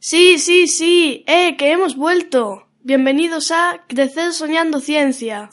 Sí, sí, sí, eh, que hemos vuelto. Bienvenidos a Crecer Soñando Ciencia.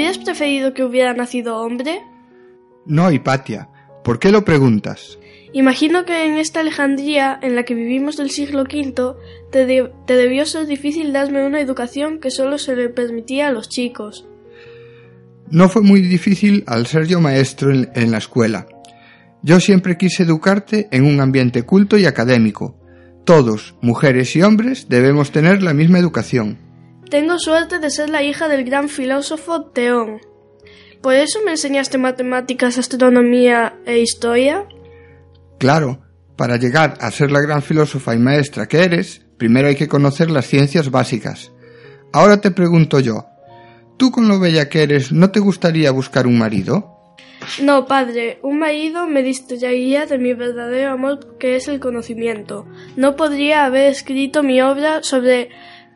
¿Hubieras preferido que hubiera nacido hombre? No, Hipatia. ¿Por qué lo preguntas? Imagino que en esta Alejandría en la que vivimos del siglo V te, de- te debió ser difícil darme una educación que solo se le permitía a los chicos. No fue muy difícil al ser yo maestro en, en la escuela. Yo siempre quise educarte en un ambiente culto y académico. Todos, mujeres y hombres, debemos tener la misma educación. Tengo suerte de ser la hija del gran filósofo Teón. ¿Por eso me enseñaste matemáticas, astronomía e historia? Claro, para llegar a ser la gran filósofa y maestra que eres, primero hay que conocer las ciencias básicas. Ahora te pregunto yo, ¿tú con lo bella que eres no te gustaría buscar un marido? No, padre, un marido me distraería de mi verdadero amor que es el conocimiento. No podría haber escrito mi obra sobre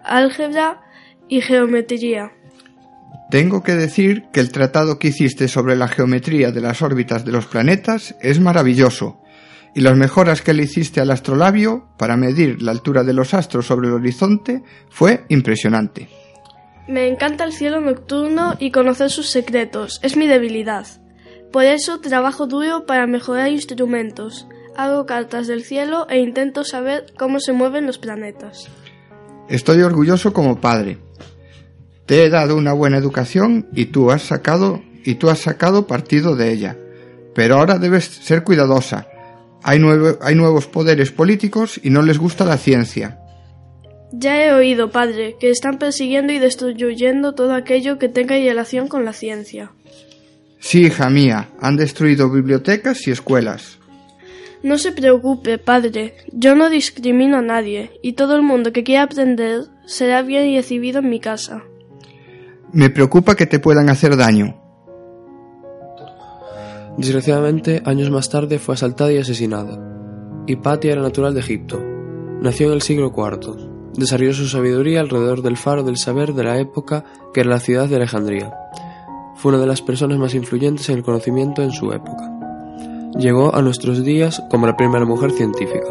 álgebra y geometría. Tengo que decir que el tratado que hiciste sobre la geometría de las órbitas de los planetas es maravilloso, y las mejoras que le hiciste al astrolabio para medir la altura de los astros sobre el horizonte fue impresionante. Me encanta el cielo nocturno y conocer sus secretos. Es mi debilidad. Por eso trabajo duro para mejorar instrumentos. Hago cartas del cielo e intento saber cómo se mueven los planetas. Estoy orgulloso como padre. Te he dado una buena educación y tú has sacado y tú has sacado partido de ella. Pero ahora debes ser cuidadosa. Hay, nuevo- hay nuevos poderes políticos y no les gusta la ciencia. Ya he oído, padre, que están persiguiendo y destruyendo todo aquello que tenga relación con la ciencia. Sí, hija mía, han destruido bibliotecas y escuelas. No se preocupe, padre. Yo no discrimino a nadie, y todo el mundo que quiera aprender será bien recibido en mi casa. Me preocupa que te puedan hacer daño. Desgraciadamente, años más tarde fue asaltada y asesinada. Hipatia era natural de Egipto. Nació en el siglo IV. Desarrolló su sabiduría alrededor del faro del saber de la época que era la ciudad de Alejandría. Fue una de las personas más influyentes en el conocimiento en su época. Llegó a nuestros días como la primera mujer científica.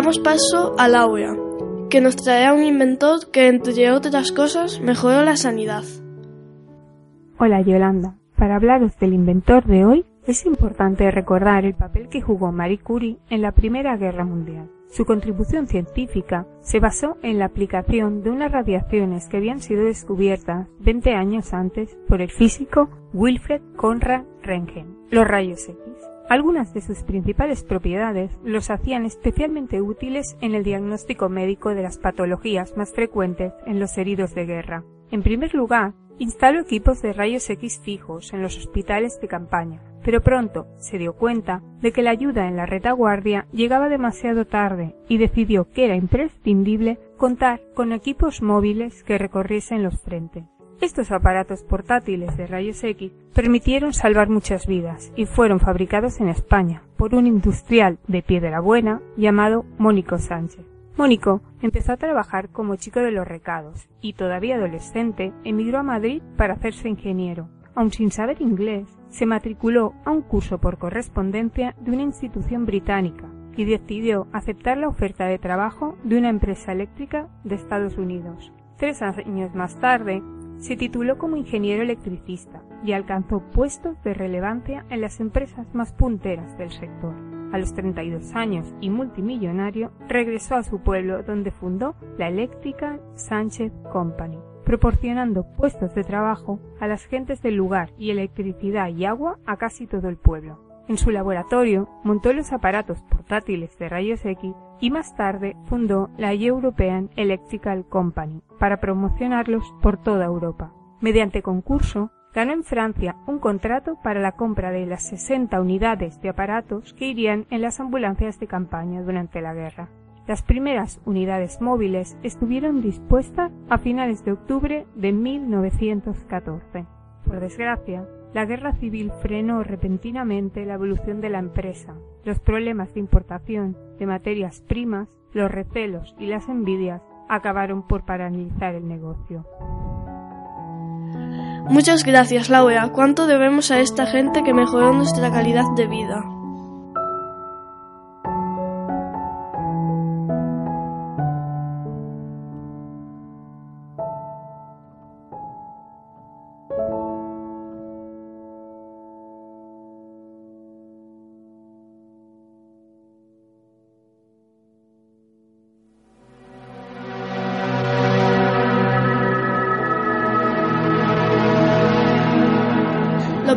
Damos paso a Laura, que nos traerá un inventor que, entre otras cosas, mejoró la sanidad. Hola Yolanda. Para hablaros del inventor de hoy, es importante recordar el papel que jugó Marie Curie en la Primera Guerra Mundial. Su contribución científica se basó en la aplicación de unas radiaciones que habían sido descubiertas 20 años antes por el físico Wilfred Conrad Röntgen, los rayos X. Algunas de sus principales propiedades los hacían especialmente útiles en el diagnóstico médico de las patologías más frecuentes en los heridos de guerra. En primer lugar, instaló equipos de rayos X fijos en los hospitales de campaña, pero pronto se dio cuenta de que la ayuda en la retaguardia llegaba demasiado tarde y decidió que era imprescindible contar con equipos móviles que recorriesen los frentes. Estos aparatos portátiles de rayos X permitieron salvar muchas vidas y fueron fabricados en España por un industrial de Piedra Buena llamado Mónico Sánchez. Mónico empezó a trabajar como chico de los recados y todavía adolescente emigró a Madrid para hacerse ingeniero. Aun sin saber inglés, se matriculó a un curso por correspondencia de una institución británica y decidió aceptar la oferta de trabajo de una empresa eléctrica de Estados Unidos. Tres años más tarde, se tituló como ingeniero electricista y alcanzó puestos de relevancia en las empresas más punteras del sector. A los 32 años y multimillonario, regresó a su pueblo donde fundó la Eléctrica Sánchez Company, proporcionando puestos de trabajo a las gentes del lugar y electricidad y agua a casi todo el pueblo. En su laboratorio montó los aparatos portátiles de rayos X y más tarde fundó la European Electrical Company para promocionarlos por toda Europa. Mediante concurso, ganó en Francia un contrato para la compra de las 60 unidades de aparatos que irían en las ambulancias de campaña durante la guerra. Las primeras unidades móviles estuvieron dispuestas a finales de octubre de 1914. Por desgracia, la guerra civil frenó repentinamente la evolución de la empresa. Los problemas de importación de materias primas, los recelos y las envidias acabaron por paralizar el negocio. Muchas gracias, Laura. ¿Cuánto debemos a esta gente que mejoró nuestra calidad de vida?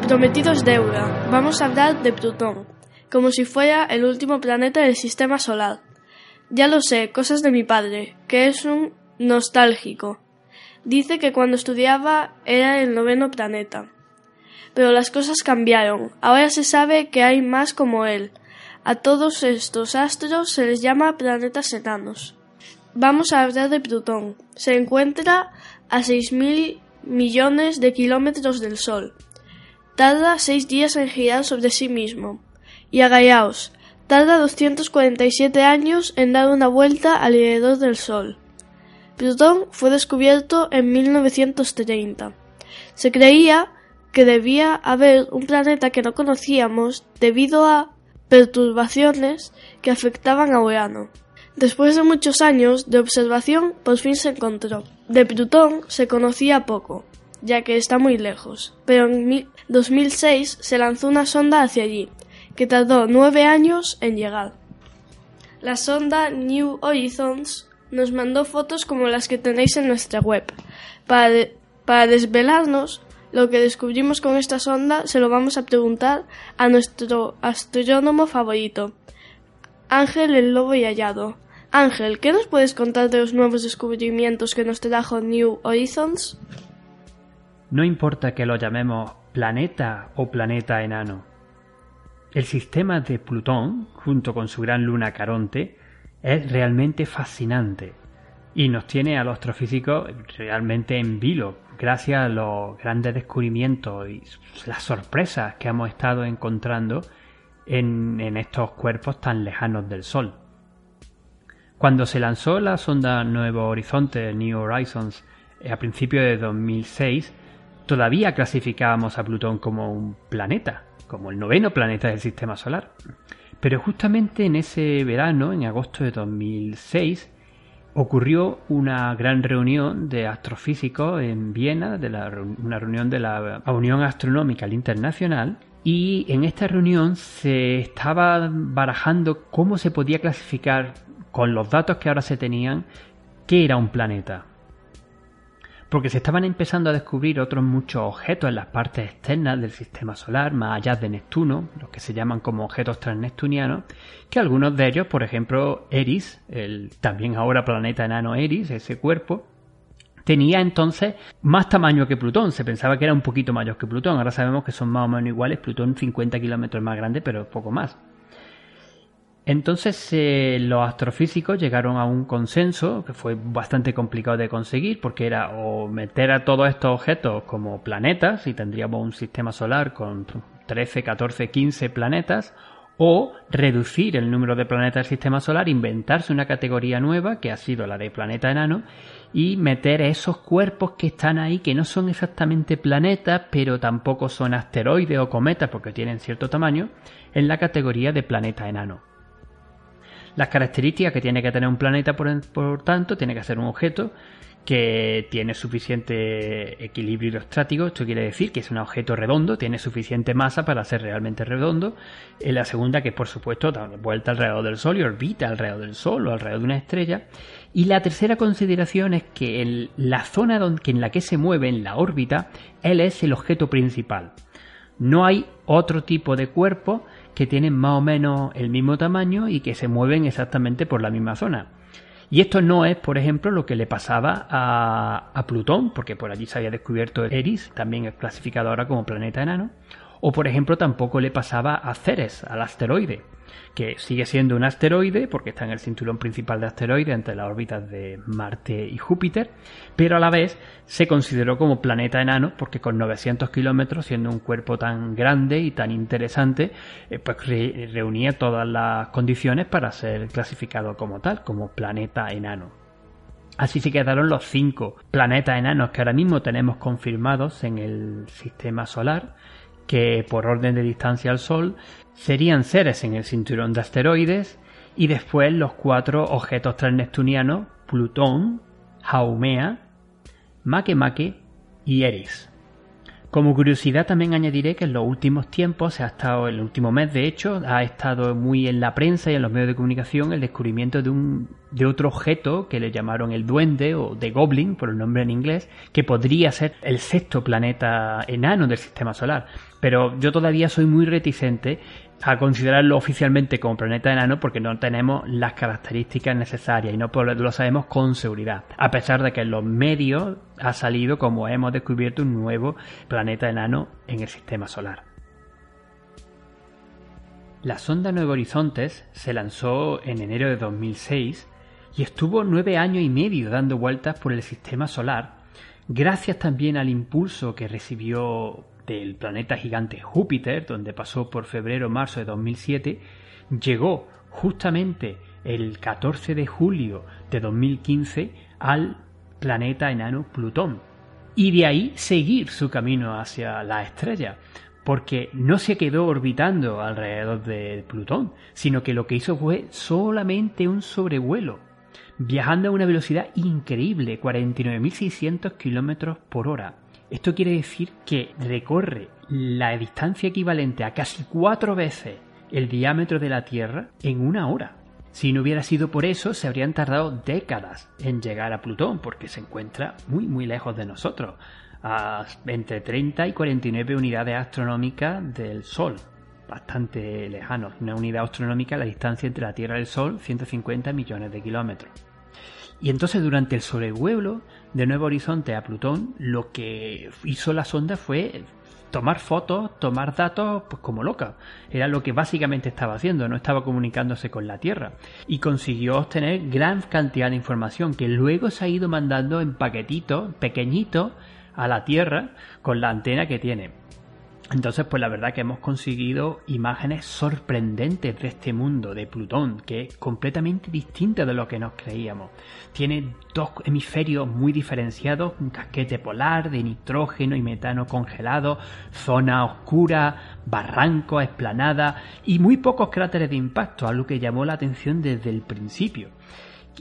Prometido es deuda. Vamos a hablar de Plutón, como si fuera el último planeta del sistema solar. Ya lo sé, cosas de mi padre, que es un nostálgico. Dice que cuando estudiaba era el noveno planeta. Pero las cosas cambiaron. Ahora se sabe que hay más como él. A todos estos astros se les llama planetas enanos. Vamos a hablar de Plutón. Se encuentra a 6.000 millones de kilómetros del Sol. Tarda seis días en girar sobre sí mismo. Y agallaos, tarda 247 años en dar una vuelta alrededor del Sol. Plutón fue descubierto en 1930. Se creía que debía haber un planeta que no conocíamos debido a perturbaciones que afectaban a Urano. Después de muchos años de observación, por fin se encontró. De Plutón se conocía poco, ya que está muy lejos, pero en 2006 se lanzó una sonda hacia allí, que tardó nueve años en llegar. La sonda New Horizons nos mandó fotos como las que tenéis en nuestra web. Para, para desvelarnos lo que descubrimos con esta sonda, se lo vamos a preguntar a nuestro astrónomo favorito, Ángel el Lobo y Hallado. Ángel, ¿qué nos puedes contar de los nuevos descubrimientos que nos trajo New Horizons? No importa que lo llamemos planeta o planeta enano. El sistema de Plutón, junto con su gran luna Caronte, es realmente fascinante y nos tiene a los astrofísicos realmente en vilo, gracias a los grandes descubrimientos y las sorpresas que hemos estado encontrando en, estos cuerpos tan lejanos del Sol. Cuando se lanzó la sonda Nuevo Horizonte, New Horizons, a principios de 2006, todavía clasificábamos a Plutón como un planeta, como el noveno planeta del sistema solar. Pero justamente en ese verano, en agosto de 2006, ocurrió una gran reunión de astrofísicos en Viena, de la, una reunión de la Unión Astronómica Internacional, y en esta reunión se estaba barajando cómo se podía clasificar con los datos que ahora se tenían qué era un planeta porque se estaban empezando a descubrir otros muchos objetos en las partes externas del sistema solar, más allá de Neptuno, los que se llaman como objetos transneptunianos, que algunos de ellos, por ejemplo, Eris, el también ahora planeta enano Eris, ese cuerpo, tenía entonces más tamaño que Plutón. Se pensaba que era un poquito mayor que Plutón. Ahora sabemos que son más o menos iguales. Plutón 50 kilómetros más grande, pero poco más. Entonces eh, los astrofísicos llegaron a un consenso que fue bastante complicado de conseguir porque era o meter a todos estos objetos como planetas y tendríamos un sistema solar con 13, 14, 15 planetas o reducir el número de planetas del sistema solar, inventarse una categoría nueva que ha sido la de planeta enano y meter esos cuerpos que están ahí que no son exactamente planetas pero tampoco son asteroides o cometas porque tienen cierto tamaño en la categoría de planeta enano. Las características que tiene que tener un planeta, por, tanto, tiene que ser un objeto que tiene suficiente equilibrio hidrostático, esto quiere decir que es un objeto redondo, tiene suficiente masa para ser realmente redondo. En la segunda, que por supuesto da vuelta alrededor del Sol y orbita alrededor del Sol o alrededor de una estrella. Y la tercera consideración es que en la zona en la que se mueve, en la órbita, él es el objeto principal. No hay otro tipo de cuerpo que tienen más o menos el mismo tamaño y que se mueven exactamente por la misma zona. Y esto no es, por ejemplo, lo que le pasaba a, Plutón, porque por allí se había descubierto Eris, también es clasificado ahora como planeta enano, o por ejemplo tampoco le pasaba a Ceres, al asteroide que sigue siendo un asteroide porque está en el cinturón principal de asteroides entre las órbitas de Marte y Júpiter, pero a la vez se consideró como planeta enano porque con 900 kilómetros, siendo un cuerpo tan grande y tan interesante, eh, pues reunía todas las condiciones para ser clasificado como tal, como planeta enano. Así se quedaron los cinco planetas enanos que ahora mismo tenemos confirmados en el sistema solar, que por orden de distancia al Sol serían seres en el cinturón de asteroides y después los cuatro objetos transneptunianos Plutón, Haumea, Makemake y Eris. Como curiosidad también añadiré que en los últimos tiempos, ha estado, el último mes de hecho, ha estado muy en la prensa y en los medios de comunicación el descubrimiento de un de otro objeto que le llamaron el duende o The Goblin por el nombre en inglés, que podría ser el sexto planeta enano del sistema solar. Pero yo todavía soy muy reticente a considerarlo oficialmente como planeta enano porque no tenemos las características necesarias y no lo sabemos con seguridad. A pesar de que en los medios ha salido como hemos descubierto un nuevo planeta enano en el sistema solar. La sonda Nuevo Horizontes se lanzó en enero de 2006 y estuvo nueve años y medio dando vueltas por el sistema solar, gracias también al impulso que recibió del planeta gigante Júpiter, donde pasó por febrero-marzo de 2007, llegó justamente el 14 de julio de 2015 al planeta enano Plutón. Y de ahí seguir su camino hacia la estrella, porque no se quedó orbitando alrededor de Plutón, sino que lo que hizo fue solamente un sobrevuelo, viajando a una velocidad increíble, 49.600 kilómetros por hora. Esto quiere decir que recorre la distancia equivalente a casi cuatro veces el diámetro de la Tierra en una hora. Si no hubiera sido por eso, se habrían tardado décadas en llegar a Plutón, porque se encuentra muy muy lejos de nosotros, a entre 30 y 49 unidades astronómicas del Sol, bastante lejano. Una unidad astronómica la distancia entre la Tierra y el Sol, 150 millones de kilómetros. Y entonces durante el sobrevuelo de Nuevo Horizonte a Plutón, lo que hizo la sonda fue tomar fotos, tomar datos, pues como loca. Era lo que básicamente estaba haciendo, no estaba comunicándose con la Tierra. Y consiguió obtener gran cantidad de información que luego se ha ido mandando en paquetitos pequeñitos a la Tierra con la antena que tiene. Entonces, pues la verdad que hemos conseguido imágenes sorprendentes de este mundo de Plutón, que es completamente distinto de lo que nos creíamos. Tiene dos hemisferios muy diferenciados, un casquete polar de nitrógeno y metano congelado, zona oscura, barranco, esplanada y muy pocos cráteres de impacto, algo que llamó la atención desde el principio.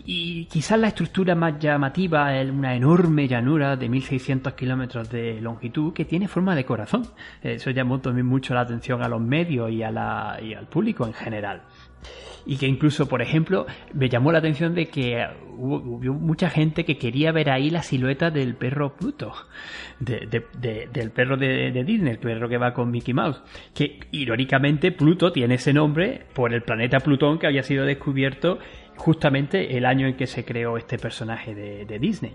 Y quizás la estructura más llamativa es una enorme llanura de 1600 kilómetros de longitud que tiene forma de corazón. Eso llamó también mucho la atención a los medios y, al público en general. Y que incluso, por ejemplo, me llamó la atención de que hubo, mucha gente que quería ver ahí la silueta del perro Pluto, del perro de, de, Disney, el perro que va con Mickey Mouse. Que irónicamente Pluto tiene ese nombre por el planeta Plutón que había sido descubierto justamente el año en que se creó este personaje de, Disney.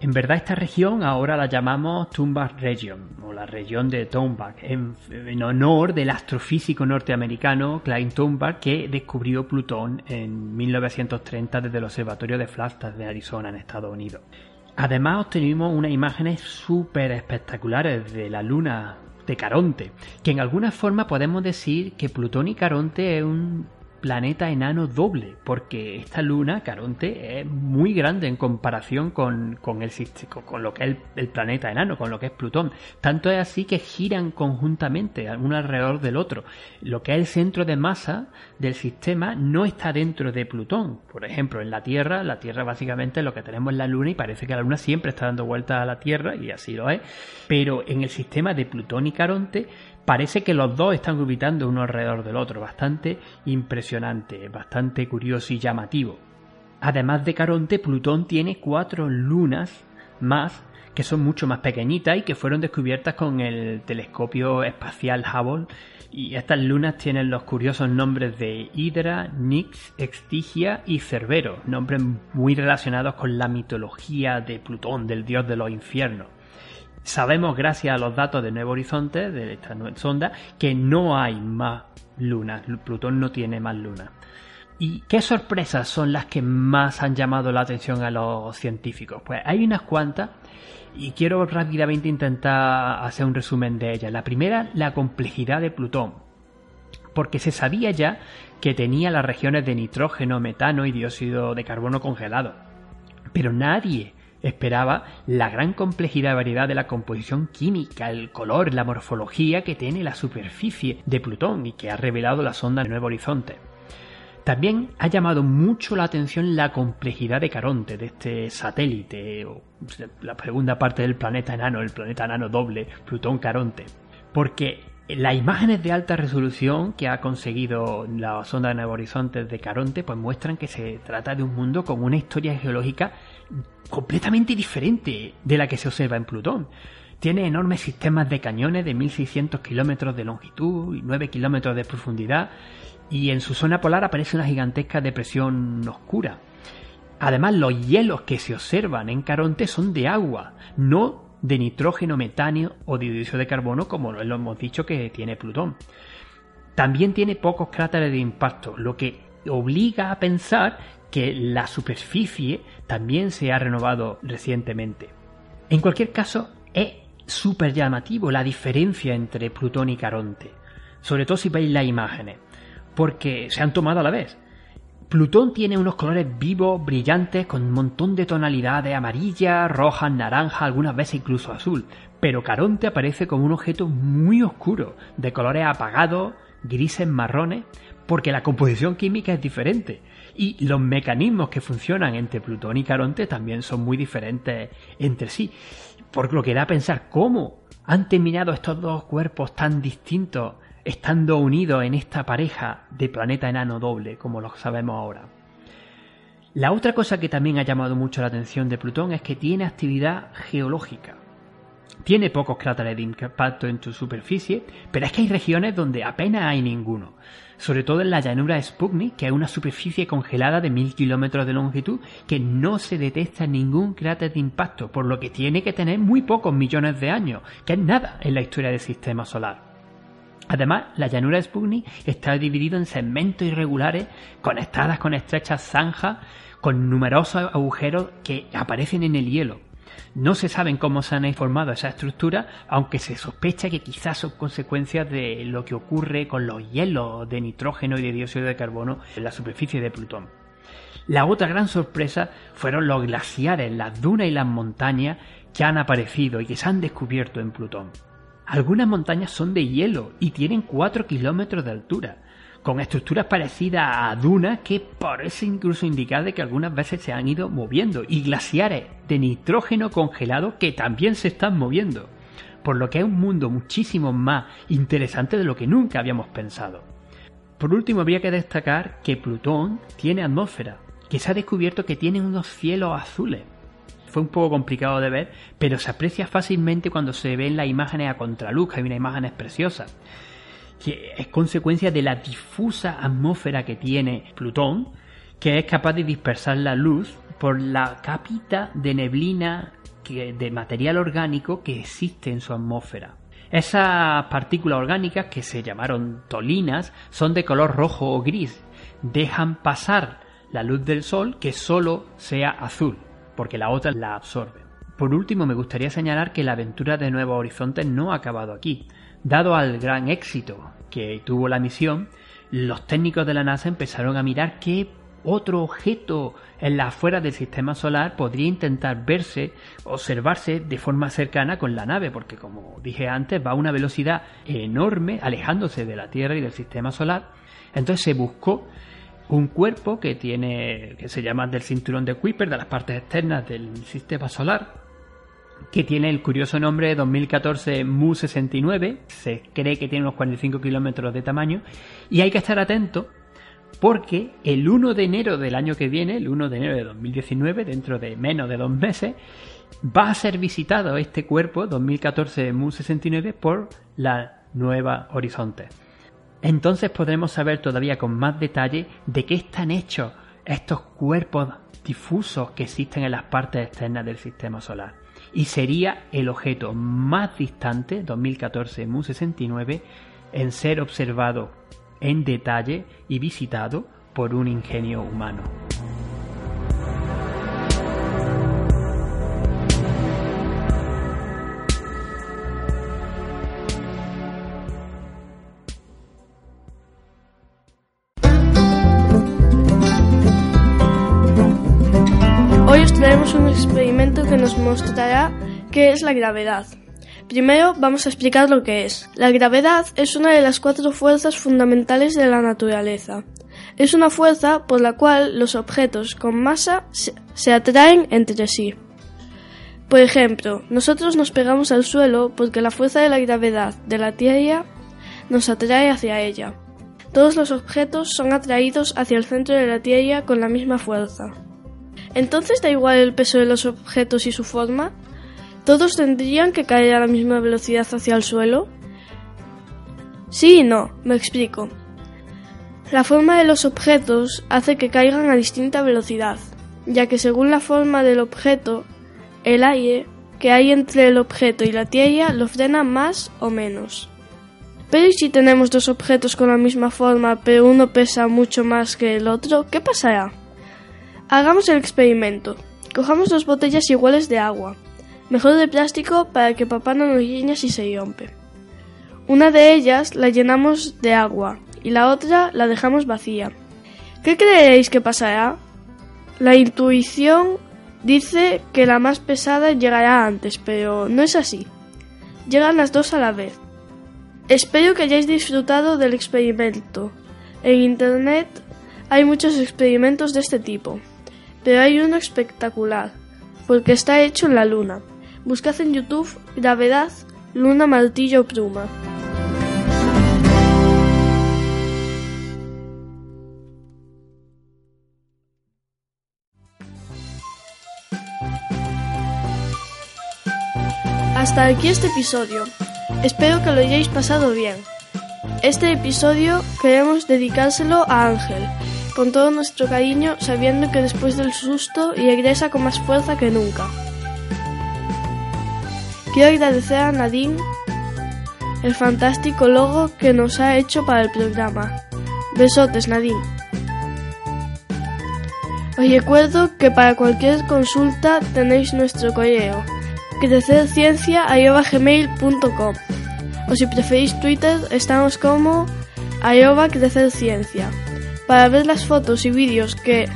En verdad esta región ahora la llamamos Tumbach Region o la región de Tumbach en, honor del astrofísico norteamericano Klein Tumbach que descubrió Plutón en 1930 desde el observatorio de Flagstaff de Arizona en Estados Unidos. Además obtenimos unas imágenes súper espectaculares de la luna de Caronte, que en alguna forma podemos decir que Plutón y Caronte es un planeta enano doble, porque esta luna, Caronte, es muy grande en comparación con, con, el, con lo que es el, planeta enano, con lo que es Plutón. Tanto es así que giran conjuntamente, uno alrededor del otro. Lo que es el centro de masa del sistema no está dentro de Plutón. Por ejemplo, en la Tierra, la Tierra básicamente lo que tenemos es la luna y parece que la luna siempre está dando vueltas a la Tierra, y así lo es. Pero en el sistema de Plutón y Caronte, parece que los dos están orbitando uno alrededor del otro, bastante impresionante, bastante curioso y llamativo. Además de Caronte, Plutón tiene cuatro lunas más que son mucho más pequeñitas y que fueron descubiertas con el telescopio espacial Hubble. Y estas lunas tienen los curiosos nombres de Hydra, Nix, Extigia y Cerbero, nombres muy relacionados con la mitología de Plutón, del dios de los infiernos. Sabemos, gracias a los datos de Nuevo Horizonte, de esta sonda, que no hay más lunas. Plutón no tiene más lunas. ¿Y qué sorpresas son las que más han llamado la atención a los científicos? Pues hay unas cuantas y quiero rápidamente intentar hacer un resumen de ellas. La primera, la complejidad de Plutón. Porque se sabía ya que tenía las regiones de nitrógeno, metano y dióxido de carbono congelado. Pero nadie esperaba la gran complejidad y variedad de la composición química, el color, la morfología que tiene la superficie de Plutón y que ha revelado la sonda Nuevo Horizonte. También ha llamado mucho la atención la complejidad de Caronte, de este satélite, o la segunda parte del planeta enano, el planeta enano doble, Plutón-Caronte. Porque las imágenes de alta resolución que ha conseguido la sonda de Nuevo Horizonte de Caronte pues muestran que se trata de un mundo con una historia geológica completamente diferente de la que se observa en Plutón. Tiene enormes sistemas de cañones de 1600 kilómetros de longitud y 9 kilómetros de profundidad y en su zona polar aparece una gigantesca depresión oscura. Además, los hielos que se observan en Caronte son de agua, no de nitrógeno, metáneo o dióxido de carbono como lo hemos dicho que tiene Plutón. También tiene pocos cráteres de impacto, lo que obliga a pensar que la superficie también se ha renovado recientemente. En cualquier caso, es súper llamativo la diferencia entre Plutón y Caronte, sobre todo si veis las imágenes, porque se han tomado a la vez. Plutón tiene unos colores vivos, brillantes, con un montón de tonalidades amarilla, roja, naranja, algunas veces incluso azul, pero Caronte aparece como un objeto muy oscuro, de colores apagados, grises, marrones, porque la composición química es diferente y los mecanismos que funcionan entre Plutón y Caronte también son muy diferentes entre sí. Por lo que da a pensar cómo han terminado estos dos cuerpos tan distintos estando unidos en esta pareja de planeta enano doble, como lo sabemos ahora. La otra cosa que también ha llamado mucho la atención de Plutón es que tiene actividad geológica. Tiene pocos cráteres de impacto en su superficie, pero es que hay regiones donde apenas hay ninguno sobre todo en la llanura Sputnik, que es una superficie congelada de mil kilómetros de longitud que no se detecta ningún cráter de impacto, por lo que tiene que tener muy pocos millones de años, que es nada en la historia del sistema solar. Además, la llanura Sputnik está dividida en segmentos irregulares conectadas con estrechas zanjas con numerosos agujeros que aparecen en el hielo. No se sabe cómo se han formado esas estructuras, aunque se sospecha que quizás son consecuencias de lo que ocurre con los hielos de nitrógeno y de dióxido de carbono en la superficie de Plutón. La otra gran sorpresa fueron los glaciares, las dunas y las montañas que han aparecido y que se han descubierto en Plutón. Algunas montañas son de hielo y tienen 4 kilómetros de altura, con estructuras parecidas a dunas que parece incluso indicar de que algunas veces se han ido moviendo y glaciares de nitrógeno congelado que también se están moviendo, por lo que es un mundo muchísimo más interesante de lo que nunca habíamos pensado. Por último, habría que destacar que Plutón tiene atmósfera, que se ha descubierto que tiene unos cielos azules. Fue un poco complicado de ver, pero se aprecia fácilmente cuando se ven las imágenes a contraluz, que hay unas imágenes preciosas que es consecuencia de la difusa atmósfera que tiene Plutón, que es capaz de dispersar la luz por la capita de neblina de material orgánico que existe en su atmósfera. Esas partículas orgánicas que se llamaron tolinas son de color rojo o gris. Dejan pasar la luz del sol que solo sea azul, porque la otra la absorbe. Por último, me gustaría señalar que la aventura de Nuevos Horizontes no ha acabado aquí. Dado al gran éxito que tuvo la misión, los técnicos de la NASA empezaron a mirar qué otro objeto en la afuera del sistema solar podría intentar verse, observarse de forma cercana con la nave, porque como dije antes, va a una velocidad enorme, alejándose de la Tierra y del sistema solar. Entonces se buscó un cuerpo que tiene, que se llama del cinturón de Kuiper, de las partes externas del sistema solar, que tiene el curioso nombre de 2014 Mu-69, se cree que tiene unos 45 kilómetros de tamaño, y hay que estar atento porque el 1 de enero del año que viene, el 1 de enero de 2019, dentro de menos de dos meses, va a ser visitado este cuerpo 2014 Mu-69 por la Nueva Horizonte. Entonces podremos saber todavía con más detalle de qué están hechos estos cuerpos difusos que existen en las partes externas del sistema solar. Y sería el objeto más distante, 2014 Mu-69, en ser observado en detalle y visitado por un ingenio humano. Experimento que nos mostrará qué es la gravedad. Primero vamos a explicar lo que es. La gravedad es una de las cuatro fuerzas fundamentales de la naturaleza. Es una fuerza por la cual los objetos con masa se atraen entre sí. Por ejemplo, nosotros nos pegamos al suelo porque la fuerza de la gravedad de la Tierra nos atrae hacia ella. Todos los objetos son atraídos hacia el centro de la Tierra con la misma fuerza. Entonces da igual el peso de los objetos y su forma, ¿Todos tendrían que caer a la misma velocidad hacia el suelo? Sí y no, me explico. La forma de los objetos hace que caigan a distinta velocidad, ya que según la forma del objeto, el aire que hay entre el objeto y la Tierra lo frena más o menos. Pero ¿y si tenemos dos objetos con la misma forma, pero uno pesa mucho más que el otro? ¿Qué pasará? Hagamos el experimento. Cojamos dos botellas iguales de agua mejor de plástico para que papá no nos guiñe si se rompe. Una de ellas la llenamos de agua y la otra la dejamos vacía. ¿Qué creéis que pasará? La intuición dice que la más pesada llegará antes, pero no es así. Llegan las dos a la vez. Espero que hayáis disfrutado del experimento. En Internet hay muchos experimentos de este tipo, pero hay uno espectacular, porque está hecho en la Luna. Buscad en YouTube Gravedad, Luna, Martillo, Pluma. Hasta aquí este episodio. Espero que lo hayáis pasado bien. Este episodio queremos dedicárselo a Ángel, con todo nuestro cariño, sabiendo que después del susto regresa con más fuerza que nunca. Quiero agradecer a Nadine el fantástico logo que nos ha hecho para el programa. Besotes, Nadine. Os recuerdo que para cualquier consulta tenéis nuestro correo crecerciencia.gmail.com o si preferís Twitter estamos como arroba crecerciencia. Para ver las fotos y vídeos que,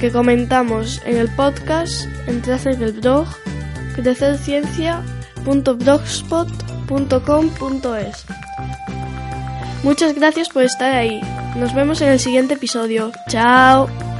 que comentamos en el podcast, entrad en el blog crecerciencia.blogspot.com.es. Muchas gracias por estar ahí. Nos vemos en el siguiente episodio. Chao.